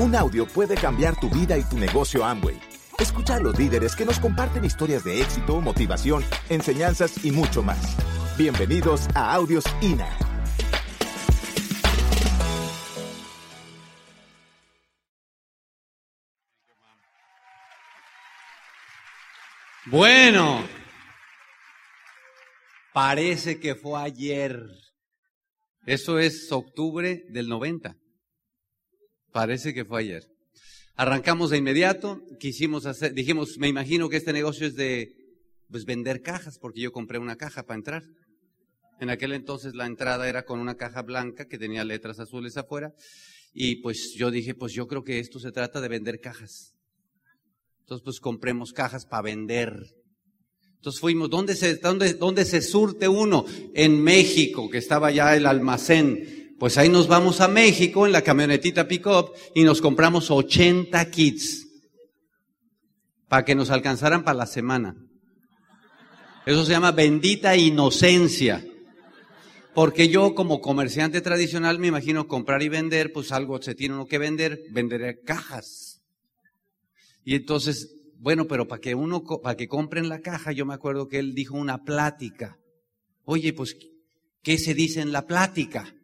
Un audio puede cambiar tu vida y tu negocio Amway. Escucha a los líderes que nos comparten historias de éxito, motivación, enseñanzas y mucho más. Bienvenidos a Audios INA. Bueno, parece que fue ayer. Eso es octubre del 90. Parece que fue ayer. Arrancamos de inmediato, quisimos hacer, dijimos, me imagino que este negocio es de pues vender cajas, porque yo compré una caja para entrar. En aquel entonces la entrada era con una caja blanca que tenía letras azules afuera. Y pues yo dije, pues yo creo que esto se trata de vender cajas. Entonces pues compremos cajas para vender. Entonces fuimos, ¿dónde se, dónde, dónde se surte uno? En México, que estaba ya el almacén. Pues ahí nos vamos a México en la camionetita pick-up y nos compramos 80 kits para que nos alcanzaran para la semana. Eso se llama bendita inocencia. Porque yo como comerciante tradicional me imagino comprar y vender, pues algo se tiene uno que vender, venderé cajas. Y entonces, bueno, pero para que uno, para que compren la caja, yo me acuerdo que él dijo una plática. Oye, pues, ¿qué se dice en la plática?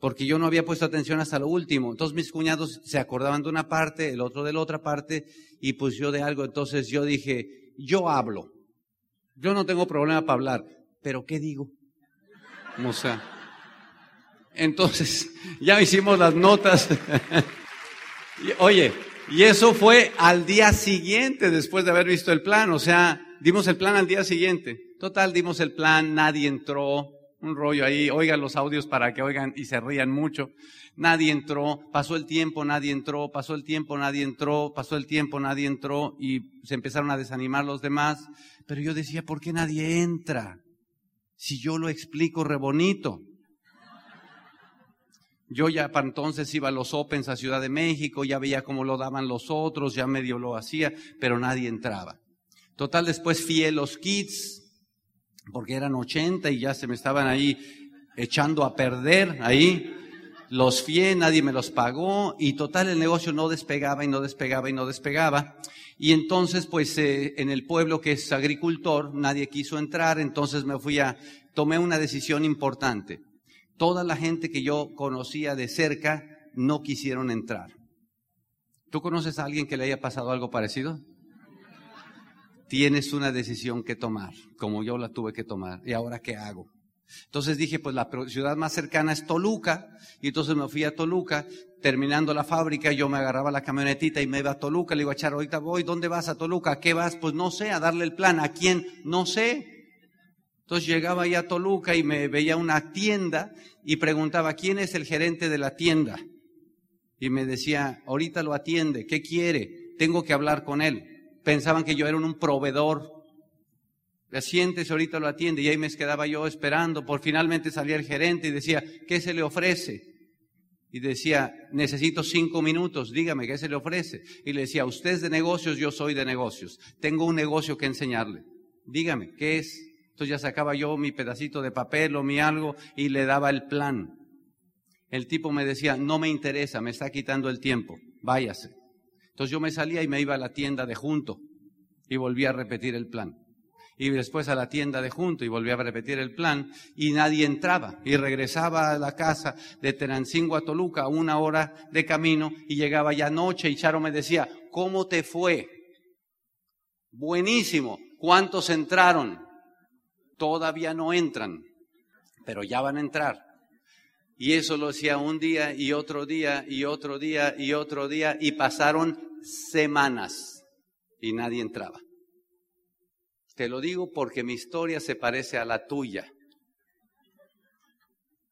Porque yo no había puesto atención hasta lo último. Entonces mis cuñados se acordaban de una parte, el otro de la otra parte, y pues yo de algo. Entonces yo dije, yo hablo. Yo no tengo problema para hablar, pero ¿qué digo? O sea, entonces ya hicimos las notas. Oye, y eso fue al día siguiente después de haber visto el plan. O sea, dimos el plan al día siguiente. Total, dimos el plan, nadie entró, un rollo ahí, oigan los audios para que oigan y se rían mucho. Nadie entró, pasó el tiempo, nadie entró, pasó el tiempo, nadie entró, pasó el tiempo, nadie entró y se empezaron a desanimar los demás. Pero yo decía, ¿por qué nadie entra? Si yo lo explico re bonito. Yo ya para entonces iba a los Opens a Ciudad de México, ya veía cómo lo daban los otros, ya medio lo hacía, pero nadie entraba. Total, después fui a los kids, porque eran 80 y ya se me estaban ahí echando a perder ahí. Los fié, nadie me los pagó y total el negocio no despegaba y no despegaba y no despegaba. Y entonces pues eh, en el pueblo que es agricultor nadie quiso entrar, entonces me fui a, tomé una decisión importante. Toda la gente que yo conocía de cerca no quisieron entrar. ¿Tú conoces a alguien que le haya pasado algo parecido? Tienes una decisión que tomar, como yo la tuve que tomar. ¿Y ahora qué hago? Entonces dije, pues la ciudad más cercana es Toluca, y entonces me fui a Toluca, terminando la fábrica, yo me agarraba la camionetita y me iba a Toluca, le digo a Charo, ahorita voy, ¿dónde vas a Toluca? ¿A qué vas? Pues no sé, a darle el plan, ¿a quién? No sé. Entonces llegaba ahí a Toluca y me veía una tienda y preguntaba, ¿quién es el gerente de la tienda? Y me decía, ahorita lo atiende, ¿qué quiere? Tengo que hablar con él pensaban que yo era un proveedor. Le sientes, ahorita lo atiende. Y ahí me quedaba yo esperando. Por finalmente salía el gerente y decía, ¿qué se le ofrece? Y decía, necesito cinco minutos, dígame, ¿qué se le ofrece? Y le decía, usted es de negocios, yo soy de negocios. Tengo un negocio que enseñarle. Dígame, ¿qué es? Entonces ya sacaba yo mi pedacito de papel o mi algo y le daba el plan. El tipo me decía, no me interesa, me está quitando el tiempo, váyase. Entonces yo me salía y me iba a la tienda de junto y volvía a repetir el plan. Y después a la tienda de junto y volvía a repetir el plan y nadie entraba. Y regresaba a la casa de Tenancingo a Toluca, una hora de camino y llegaba ya noche y Charo me decía, ¿cómo te fue? Buenísimo. ¿Cuántos entraron? Todavía no entran, pero ya van a entrar. Y eso lo hacía un día y otro día y otro día y otro día y pasaron semanas y nadie entraba. Te lo digo porque mi historia se parece a la tuya.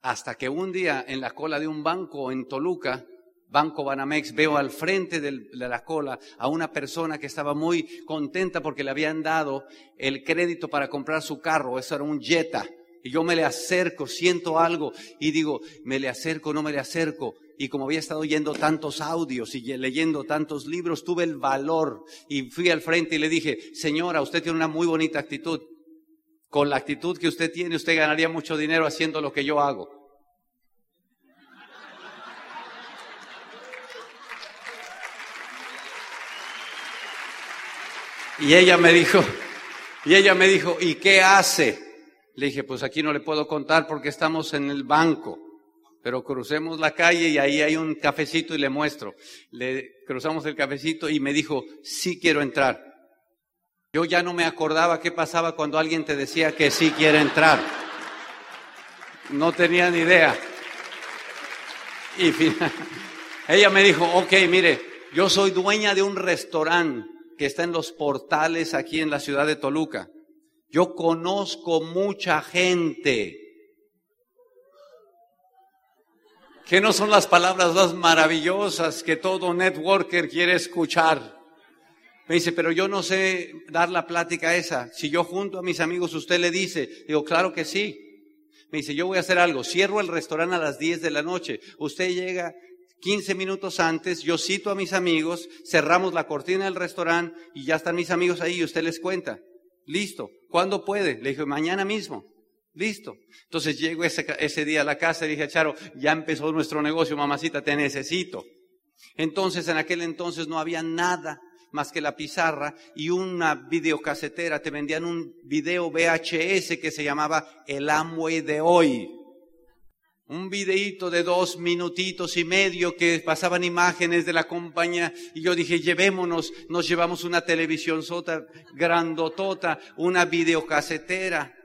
Hasta que un día en la cola de un banco en Toluca, Banco Banamex, veo al frente de la cola a una persona que estaba muy contenta porque le habían dado el crédito para comprar su carro. Eso era un Jetta. Y yo me le acerco, siento algo y digo, me le acerco, no me le acerco y como había estado oyendo tantos audios y leyendo tantos libros, tuve el valor y fui al frente y le dije, señora, usted tiene una muy bonita actitud. Con la actitud que usted tiene, usted ganaría mucho dinero haciendo lo que yo hago. Y ella me dijo, y ella me dijo, ¿y qué hace? Le dije, pues aquí no le puedo contar porque estamos en el banco pero crucemos la calle y ahí hay un cafecito y le muestro. Le cruzamos el cafecito y me dijo, sí quiero entrar. Yo ya no me acordaba qué pasaba cuando alguien te decía que sí quiere entrar. No tenía ni idea. Y ella me dijo, ok, mire, yo soy dueña de un restaurante que está en los portales aquí en la ciudad de Toluca. Yo conozco mucha gente. Que no son las palabras más maravillosas que todo networker quiere escuchar. Me dice, pero yo no sé dar la plática esa. Si yo junto a mis amigos, usted le dice, digo, claro que sí. Me dice, yo voy a hacer algo. Cierro el restaurante a las 10 de la noche. Usted llega 15 minutos antes, yo cito a mis amigos, cerramos la cortina del restaurante y ya están mis amigos ahí y usted les cuenta. Listo. ¿Cuándo puede? Le dije, mañana mismo. Listo. Entonces llego ese, ese día a la casa y dije, Charo, ya empezó nuestro negocio, mamacita, te necesito. Entonces en aquel entonces no había nada más que la pizarra y una videocasetera. Te vendían un video VHS que se llamaba El Amway de hoy un videíto de dos minutitos y medio que pasaban imágenes de la compañía y yo dije, llevémonos, nos llevamos una televisión sota grandotota, una videocasetera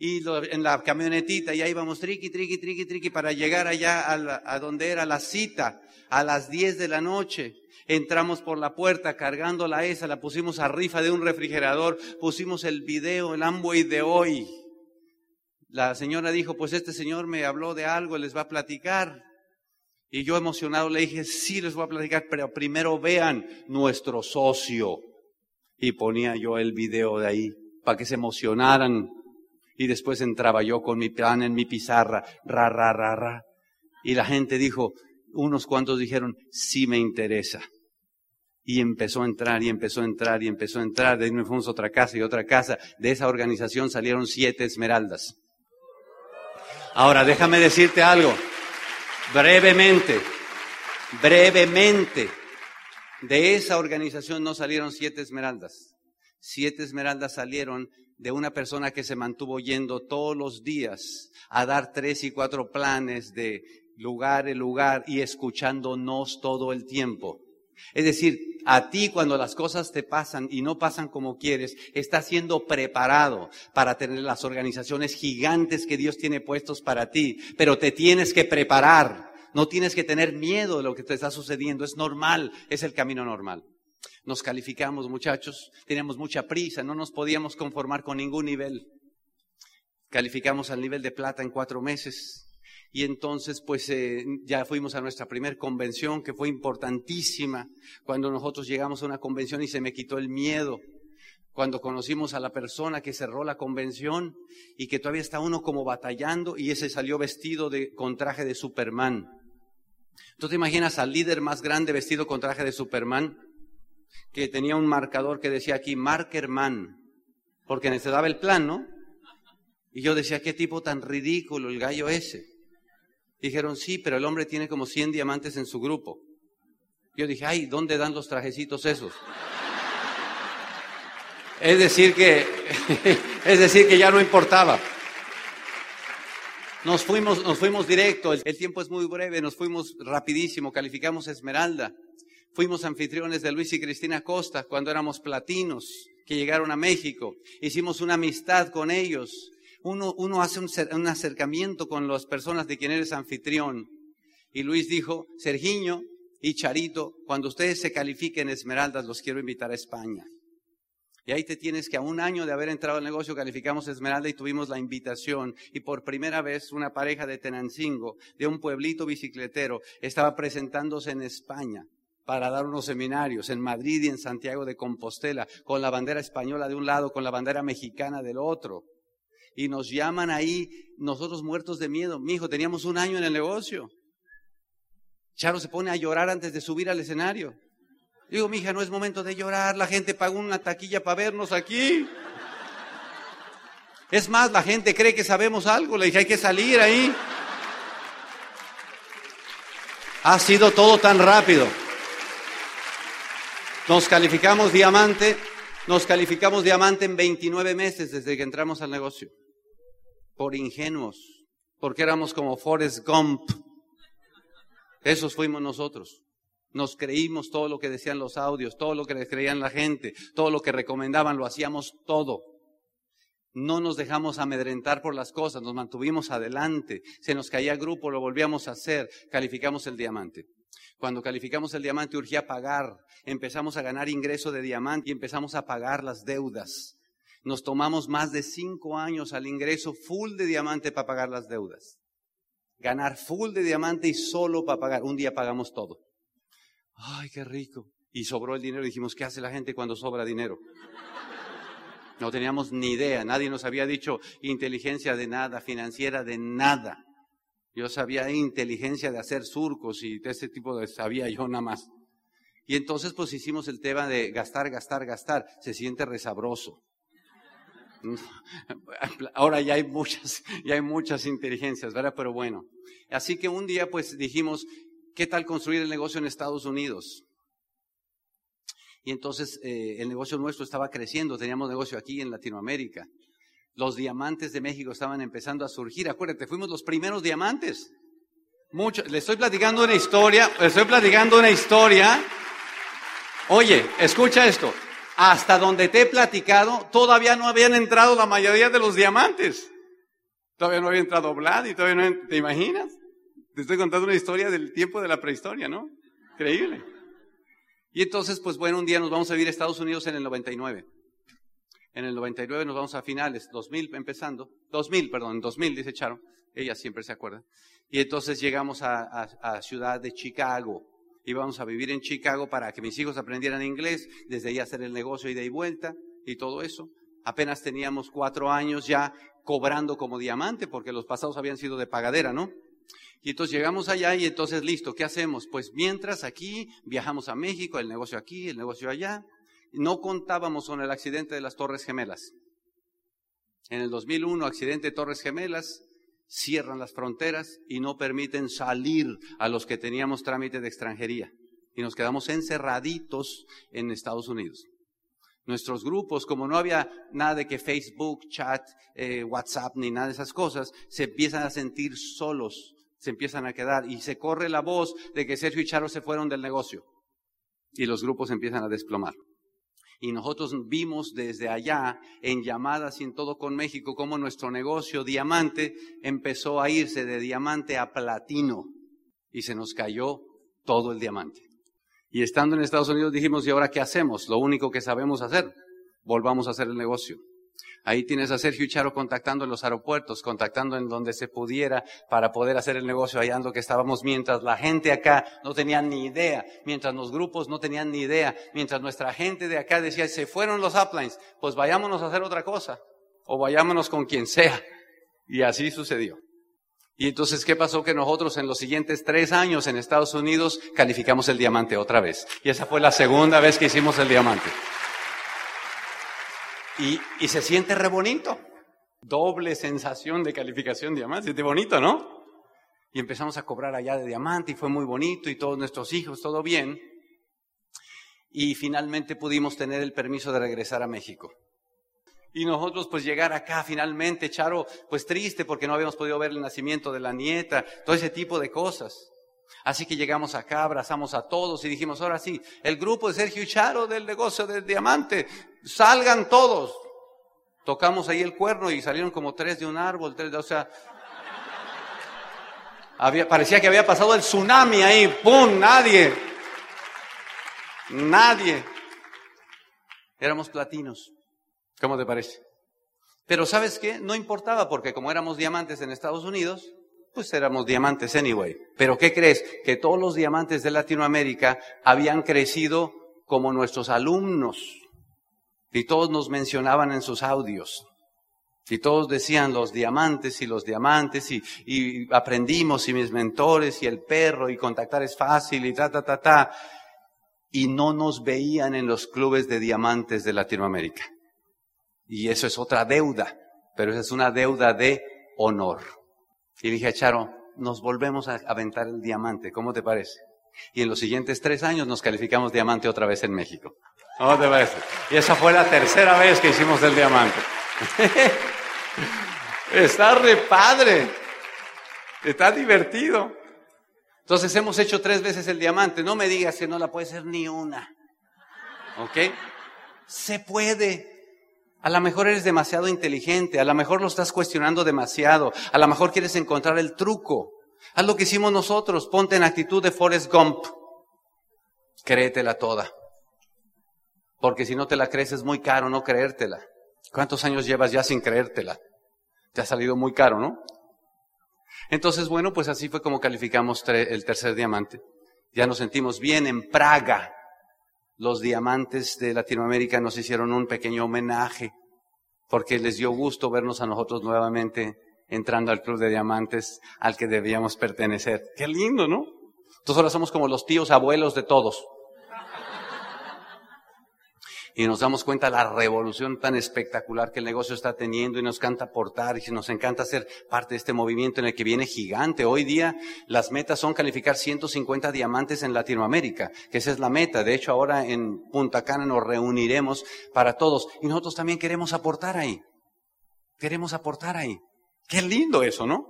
y en la camionetita y ahí íbamos triqui, triqui, triqui, triqui para llegar allá a, a donde era la cita a las 10 de la noche. Entramos por la puerta cargando la esa, la pusimos a rifa de un refrigerador, pusimos el video, el Amway de hoy la señora dijo, pues este señor me habló de algo, les va a platicar. Y yo emocionado le dije, sí, les voy a platicar, pero primero vean nuestro socio. Y ponía yo el video de ahí para que se emocionaran. Y después entraba yo con mi plan en mi pizarra, ra, ra, ra, ra. Y la gente dijo, unos cuantos dijeron, sí me interesa. Y empezó a entrar y empezó a entrar y empezó a entrar. De ahí me fuimos a otra casa y otra casa. De esa organización salieron siete esmeraldas. Ahora, déjame decirte algo, brevemente, brevemente, de esa organización no salieron siete esmeraldas. Siete esmeraldas salieron de una persona que se mantuvo yendo todos los días a dar tres y cuatro planes de lugar en lugar y escuchándonos todo el tiempo. Es decir, a ti cuando las cosas te pasan y no pasan como quieres, estás siendo preparado para tener las organizaciones gigantes que Dios tiene puestos para ti, pero te tienes que preparar. No tienes que tener miedo de lo que te está sucediendo, es normal, es el camino normal. Nos calificamos, muchachos, teníamos mucha prisa, no nos podíamos conformar con ningún nivel. Calificamos al nivel de plata en cuatro meses, y entonces, pues eh, ya fuimos a nuestra primera convención, que fue importantísima, cuando nosotros llegamos a una convención y se me quitó el miedo, cuando conocimos a la persona que cerró la convención y que todavía está uno como batallando y ese salió vestido con traje de Superman. ¿Tú te imaginas al líder más grande vestido con traje de Superman? Que tenía un marcador que decía aquí, Markerman, porque necesitaba el plan, ¿no? Y yo decía, qué tipo tan ridículo el gallo ese. Dijeron, sí, pero el hombre tiene como 100 diamantes en su grupo. Yo dije, ay, ¿dónde dan los trajecitos esos? es decir que, es decir que ya no importaba. Nos fuimos, nos fuimos directo, el, el tiempo es muy breve, nos fuimos rapidísimo, calificamos Esmeralda. Fuimos anfitriones de Luis y Cristina Costa cuando éramos platinos, que llegaron a México. Hicimos una amistad con ellos uno, hace un, acercamiento con las personas de quien eres anfitrión. Y Luis dijo, Sergiño y Charito, cuando ustedes se califiquen Esmeraldas, los quiero invitar a España. Y ahí te tienes que a un año de haber entrado al negocio calificamos Esmeralda y tuvimos la invitación. Y por primera vez una pareja de Tenancingo, de un pueblito bicicletero, estaba presentándose en España para dar unos seminarios en Madrid y en Santiago de Compostela, con la bandera española de un lado, con la bandera mexicana del otro y nos llaman ahí, nosotros muertos de miedo. Mi hijo, teníamos un año en el negocio. Charo se pone a llorar antes de subir al escenario. Digo, mi hija, no es momento de llorar, la gente pagó una taquilla para vernos aquí. Es más, la gente cree que sabemos algo, le dije, hay que salir ahí. Ha sido todo tan rápido. Nos calificamos diamante Nos calificamos diamante en 29 meses desde que entramos al negocio. Por ingenuos. Porque éramos como Forrest Gump. Esos fuimos nosotros. Nos creímos todo lo que decían los audios, todo lo que les creían la gente, todo lo que recomendaban, lo hacíamos todo. No nos dejamos amedrentar por las cosas, nos mantuvimos adelante. Se nos caía grupo, lo volvíamos a hacer, calificamos el diamante. Cuando calificamos el diamante urgía pagar, empezamos a ganar ingreso de diamante y empezamos a pagar las deudas. Nos tomamos más de cinco años al ingreso full de diamante para pagar las deudas. Ganar full de diamante y solo para pagar. Un día pagamos todo. Ay, qué rico. Y sobró el dinero. Dijimos, ¿qué hace la gente cuando sobra dinero? No teníamos ni idea. Nadie nos había dicho inteligencia de nada, financiera de nada. Yo sabía inteligencia de hacer surcos y de ese tipo de sabía yo nada más. Y entonces pues hicimos el tema de gastar, gastar, gastar. Se siente resabroso. Ahora ya hay muchas, ya hay muchas inteligencias, ¿verdad? Pero bueno. Así que un día pues dijimos, ¿qué tal construir el negocio en Estados Unidos? Y entonces eh, el negocio nuestro estaba creciendo, teníamos negocio aquí en Latinoamérica. Los diamantes de México estaban empezando a surgir. Acuérdate, fuimos los primeros diamantes. Mucho, le estoy platicando una historia, le estoy platicando una historia. Oye, escucha esto. Hasta donde te he platicado, todavía no habían entrado la mayoría de los diamantes. Todavía no había entrado Vlad y todavía no, ¿te imaginas? Te estoy contando una historia del tiempo de la prehistoria, ¿no? Increíble. Y entonces, pues bueno, un día nos vamos a vivir a Estados Unidos en el 99. En el 99 nos vamos a finales, 2000 empezando, 2000, perdón, 2000 dice Charo, ella siempre se acuerda. Y entonces llegamos a, a, ciudad de Chicago. Íbamos a vivir en Chicago para que mis hijos aprendieran inglés, desde ahí hacer el negocio ida y vuelta y todo eso. Apenas teníamos cuatro años ya cobrando como diamante, porque los pasados habían sido de pagadera, ¿no? Y entonces llegamos allá y entonces listo, ¿qué hacemos? Pues mientras aquí viajamos a México, el negocio aquí, el negocio allá, no contábamos con el accidente de las Torres Gemelas. En el 2001, accidente de Torres Gemelas, cierran las fronteras y no permiten salir a los que teníamos trámite de extranjería. Y nos quedamos encerraditos en Estados Unidos. Nuestros grupos, como no había nada de que Facebook, chat, eh, WhatsApp ni nada de esas cosas, se empiezan a sentir solos, se empiezan a quedar y se corre la voz de que Sergio y Charo se fueron del negocio. Y los grupos empiezan a desplomar. Y nosotros vimos desde allá, en llamadas y en todo con México, cómo nuestro negocio diamante empezó a irse de diamante a platino. Y se nos cayó todo el diamante. Y estando en Estados Unidos dijimos, ¿y ahora qué hacemos? Lo único que sabemos hacer, volvamos a hacer el negocio. Ahí tienes a Sergio Charo contactando en los aeropuertos, contactando en donde se pudiera para poder hacer el negocio hallando que estábamos mientras la gente acá no tenía ni idea, mientras los grupos no tenían ni idea, mientras nuestra gente de acá decía, se fueron los uplines, pues vayámonos a hacer otra cosa o vayámonos con quien sea. Y así sucedió. Y entonces, ¿qué pasó? Que nosotros en los siguientes tres años en Estados Unidos calificamos el diamante otra vez. Y esa fue la segunda vez que hicimos el diamante. Y, se siente re bonito. Doble sensación de calificación de diamante. Siente bonito, ¿no? Y empezamos a cobrar allá de diamante y fue muy bonito y todos nuestros hijos, todo bien. Y finalmente pudimos tener el permiso de regresar a México. Y nosotros pues llegar acá finalmente, Charo, pues triste porque no habíamos podido ver el nacimiento de la nieta, todo ese tipo de cosas. Así que llegamos acá, abrazamos a todos y dijimos, ahora sí, el grupo de Sergio Charo del negocio del diamante, salgan todos. Tocamos ahí el cuerno y salieron como tres de un árbol, tres de, o sea, había, parecía que había pasado el tsunami ahí, ¡pum! Nadie. Nadie. Éramos platinos. ¿Cómo te parece? Pero ¿sabes qué? No importaba porque como éramos diamantes en Estados Unidos, pues éramos diamantes anyway. Pero ¿qué crees? Que todos los diamantes de Latinoamérica habían crecido como nuestros alumnos. Y todos nos mencionaban en sus audios. Y todos decían los diamantes y los diamantes y, y, aprendimos y mis mentores y el perro y contactar es fácil y ta, ta, ta, ta. Y no nos veían en los clubes de diamantes de Latinoamérica. Y eso es otra deuda, pero esa es una deuda de honor. Y dije a Charo, nos volvemos a aventar el diamante, ¿cómo te parece? Y en los siguientes tres años nos calificamos diamante otra vez en México. ¿Cómo te parece? Y esa fue la tercera vez que hicimos el diamante. Está re padre. Está divertido. Entonces hemos hecho tres veces el diamante. No me digas que no la puede ser ni una. ¿Ok? Se puede. A lo mejor eres demasiado inteligente, a lo mejor lo estás cuestionando demasiado, a lo mejor quieres encontrar el truco. Haz lo que hicimos nosotros, ponte en actitud de Forrest Gump. Créetela toda. Porque si no te la crees es muy caro no creértela. ¿Cuántos años llevas ya sin creértela? Te ha salido muy caro, ¿no? Entonces, bueno, pues así fue como calificamos el tercer diamante. Ya nos sentimos bien en Praga. Los diamantes de Latinoamérica nos hicieron un pequeño homenaje porque les dio gusto vernos a nosotros nuevamente entrando al club de diamantes al que debíamos pertenecer. Qué lindo, ¿no? Entonces ahora somos como los tíos abuelos de todos y nos damos cuenta de la revolución tan espectacular que el negocio está teniendo y nos encanta aportar y nos encanta ser parte de este movimiento en el que viene gigante. Hoy día las metas son calificar 150 diamantes en Latinoamérica, que esa es la meta. De hecho, ahora en Punta Cana nos reuniremos para todos y nosotros también queremos aportar ahí. Queremos aportar ahí. Qué lindo eso, ¿no?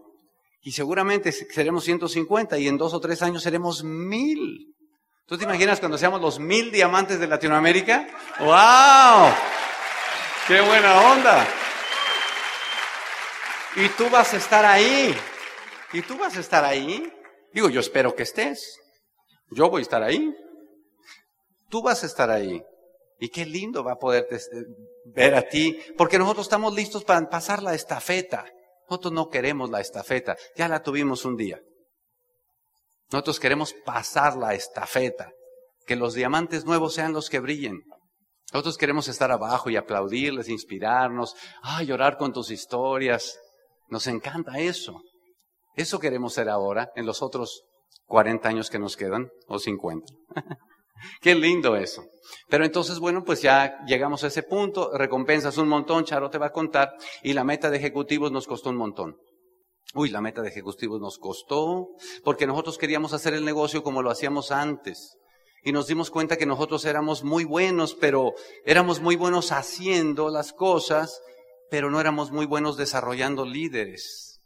Y seguramente seremos 150 y en dos o tres años seremos mil. ¿Tú te imaginas cuando seamos los mil diamantes de Latinoamérica? ¡Wow! ¡Qué buena onda! Y tú vas a estar ahí. Y tú vas a estar ahí. Digo, yo espero que estés. Yo voy a estar ahí. Tú vas a estar ahí. Y qué lindo va a poder ver a ti, porque nosotros estamos listos para pasar la estafeta. Nosotros no queremos la estafeta, ya la tuvimos un día. Nosotros queremos pasar la estafeta, que los diamantes nuevos sean los que brillen. Nosotros queremos estar abajo y aplaudirles, inspirarnos, ah, llorar con tus historias. Nos encanta eso. Eso queremos ser ahora, en los otros 40 años que nos quedan, o 50. Qué lindo eso. Pero entonces, bueno, pues ya llegamos a ese punto, recompensas un montón, Charo te va a contar, y la meta de ejecutivos nos costó un montón. Uy, la meta de ejecutivos nos costó, porque nosotros queríamos hacer el negocio como lo hacíamos antes. Y nos dimos cuenta que nosotros éramos muy buenos, pero éramos muy buenos haciendo las cosas, pero no éramos muy buenos desarrollando líderes.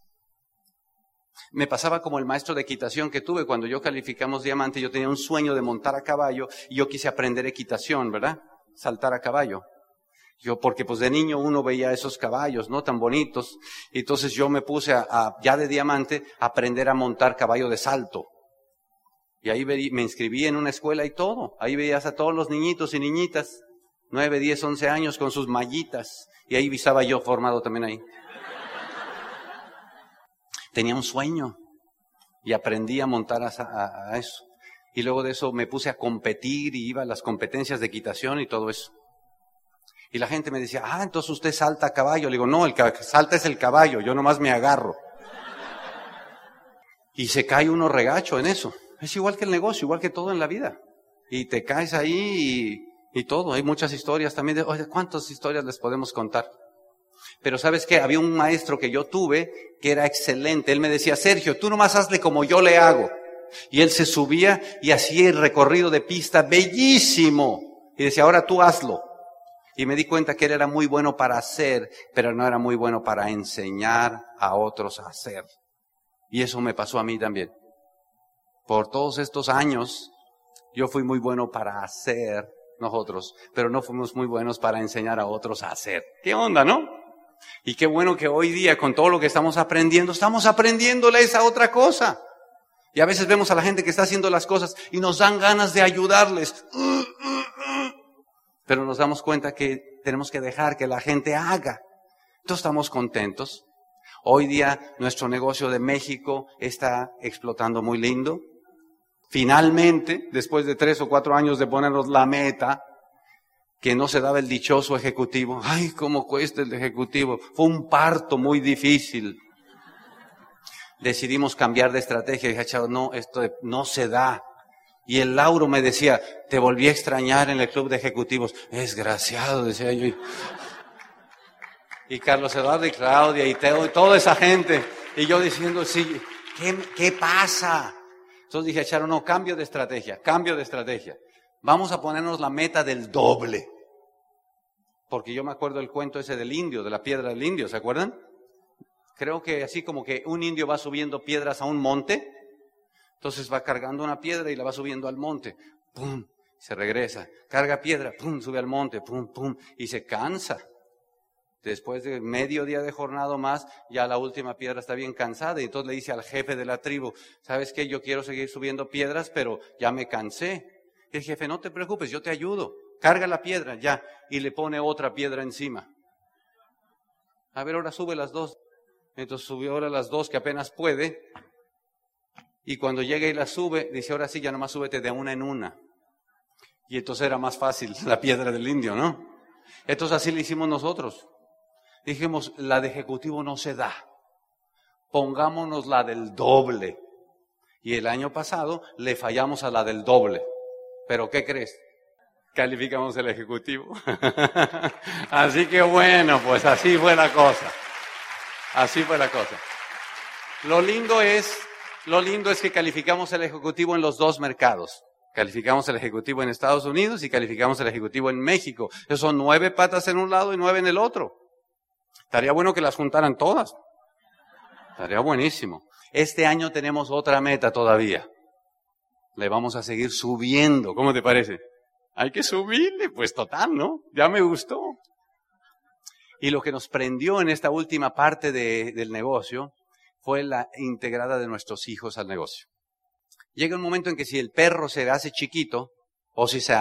Me pasaba como el maestro de equitación que tuve cuando yo calificamos diamante, yo tenía un sueño de montar a caballo y yo quise aprender equitación, ¿verdad? Saltar a caballo. Yo, porque pues de niño uno veía esos caballos, ¿no? Tan bonitos. Y entonces yo me puse a, ya de diamante, a aprender a montar caballo de salto. Y ahí me inscribí en una escuela y todo. Ahí veías a todos los niñitos y niñitas, nueve, diez, once años con sus mallitas. Y ahí visaba yo formado también ahí. Tenía un sueño y aprendí a montar a, a eso. Y luego de eso me puse a competir y iba a las competencias de equitación y todo eso. Y la gente me decía, ah, entonces usted salta a caballo. Le digo, no, el que salta es el caballo, yo nomás me agarro. Y se cae uno regacho en eso. Es igual que el negocio, igual que todo en la vida. Y te caes ahí y, y todo. Hay muchas historias también de, oye, ¿cuántas historias les podemos contar? Pero sabes qué, había un maestro que yo tuve que era excelente. Él me decía, Sergio, tú nomás hazle como yo le hago. Y él se subía y hacía el recorrido de pista bellísimo. Y decía, ahora tú hazlo. Y me di cuenta que él era muy bueno para hacer, pero no era muy bueno para enseñar a otros a hacer. Y eso me pasó a mí también. Por todos estos años, yo fui muy bueno para hacer nosotros, pero no fuimos muy buenos para enseñar a otros a hacer. ¿Qué onda, no? Y qué bueno que hoy día, con todo lo que estamos aprendiendo, estamos aprendiéndole esa otra cosa. Y a veces vemos a la gente que está haciendo las cosas y nos dan ganas de ayudarles pero nos damos cuenta que tenemos que dejar que la gente haga. Entonces estamos contentos. Hoy día nuestro negocio de México está explotando muy lindo. Finalmente, después de tres o cuatro años de ponernos la meta, que no se daba el dichoso ejecutivo. Ay, cómo cuesta el ejecutivo. Fue un parto muy difícil. Decidimos cambiar de estrategia. Dije, no, esto no se da. Y el Lauro me decía, te volví a extrañar en el club de ejecutivos. Desgraciado, decía yo. Y Carlos Eduardo y Claudia y toda esa gente. Y yo diciendo, sí, ¿qué, qué pasa? Entonces dije, Charo, no, cambio de estrategia, cambio de estrategia. Vamos a ponernos la meta del doble. Porque yo me acuerdo el cuento ese del indio, de la piedra del indio, ¿se acuerdan? Creo que así como que un indio va subiendo piedras a un monte, entonces va cargando una piedra y la va subiendo al monte. ¡Pum! Se regresa. Carga piedra, ¡pum! Sube al monte, ¡pum! ¡pum! Y se cansa. Después de medio día de jornada más, ya la última piedra está bien cansada y entonces le dice al jefe de la tribu, ¿sabes qué? Yo quiero seguir subiendo piedras, pero ya me cansé. Y el jefe, no te preocupes, yo te ayudo. Carga la piedra, ya. Y le pone otra piedra encima. A ver, ahora sube las dos. Entonces subió ahora las dos que apenas puede. Y cuando llega y la sube, dice, ahora sí, ya nomás súbete de una en una. Y entonces era más fácil la piedra del indio, ¿no? Entonces así le hicimos nosotros. Dijimos, la de ejecutivo no se da. Pongámonos la del doble. Y el año pasado le fallamos a la del doble. Pero ¿qué crees? Calificamos el ejecutivo. así que bueno, pues así fue la cosa. Así fue la cosa. Lo lindo es, lo lindo es que calificamos el ejecutivo en los dos mercados. Calificamos el ejecutivo en Estados Unidos y calificamos el ejecutivo en México. Esos son nueve patas en un lado y nueve en el otro. Estaría bueno que las juntaran todas. Estaría buenísimo. Este año tenemos otra meta todavía. Le vamos a seguir subiendo. ¿Cómo te parece? Hay que subirle, pues total, ¿no? Ya me gustó. Y lo que nos prendió en esta última parte del negocio fue la integrada de nuestros hijos al negocio. Llega un momento en que si el perro se hace chiquito o si se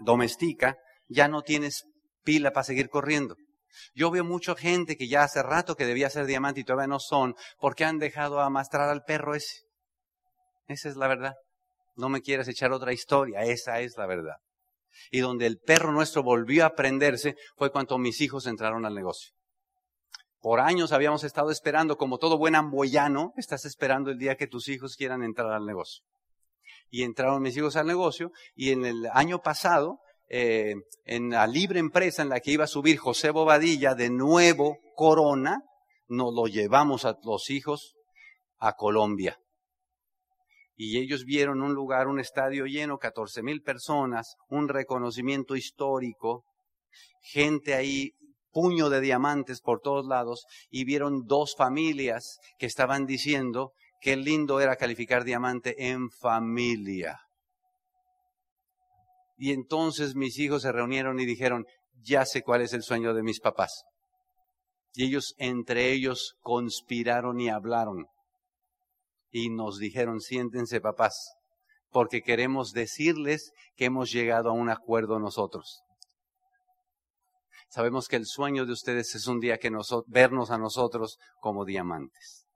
domestica, ya no tienes pila para seguir corriendo. Yo veo mucha gente que ya hace rato que debía ser diamante y todavía no son, porque han dejado amastrar al perro ese. Esa es la verdad. No me quieras echar otra historia, esa es la verdad. Y donde el perro nuestro volvió a prenderse fue cuando mis hijos entraron al negocio. Por años habíamos estado esperando, como todo buen amboyano, estás esperando el día que tus hijos quieran entrar al negocio. Y entraron mis hijos al negocio y en el año pasado eh, en la libre empresa en la que iba a subir José Bobadilla de nuevo Corona, nos lo llevamos a los hijos a Colombia. Y ellos vieron un lugar, un estadio lleno, 14 mil personas, un reconocimiento histórico, gente ahí, puño de diamantes por todos lados, y vieron dos familias que estaban diciendo qué lindo era calificar diamante en familia. Y entonces mis hijos se reunieron y dijeron, ya sé cuál es el sueño de mis papás. Y ellos entre ellos conspiraron y hablaron. Y nos dijeron, siéntense papás, porque queremos decirles que hemos llegado a un acuerdo nosotros. Sabemos que el sueño de ustedes es un día que vernos a nosotros como diamantes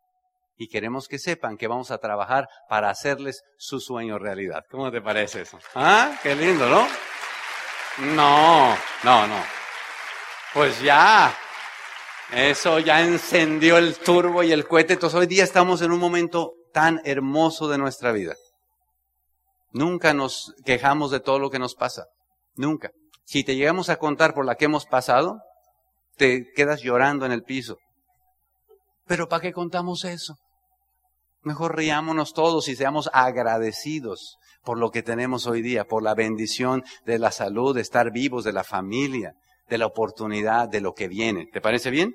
y queremos que sepan que vamos a trabajar para hacerles su sueño realidad. ¿Cómo te parece eso? ¿Ah? Qué lindo, ¿no? No, no, no. Pues ya, eso ya encendió el turbo y el cohete. Entonces hoy día estamos en un momento tan hermoso de nuestra vida. Nunca nos quejamos de todo lo que nos pasa. Nunca. Si te llegamos a contar por la que hemos pasado, te quedas llorando en el piso. Pero ¿para qué contamos eso? Mejor riámonos todos y seamos agradecidos por lo que tenemos hoy día, por la bendición de la salud, de estar vivos, de la familia, de la oportunidad, de lo que viene. ¿Te parece bien?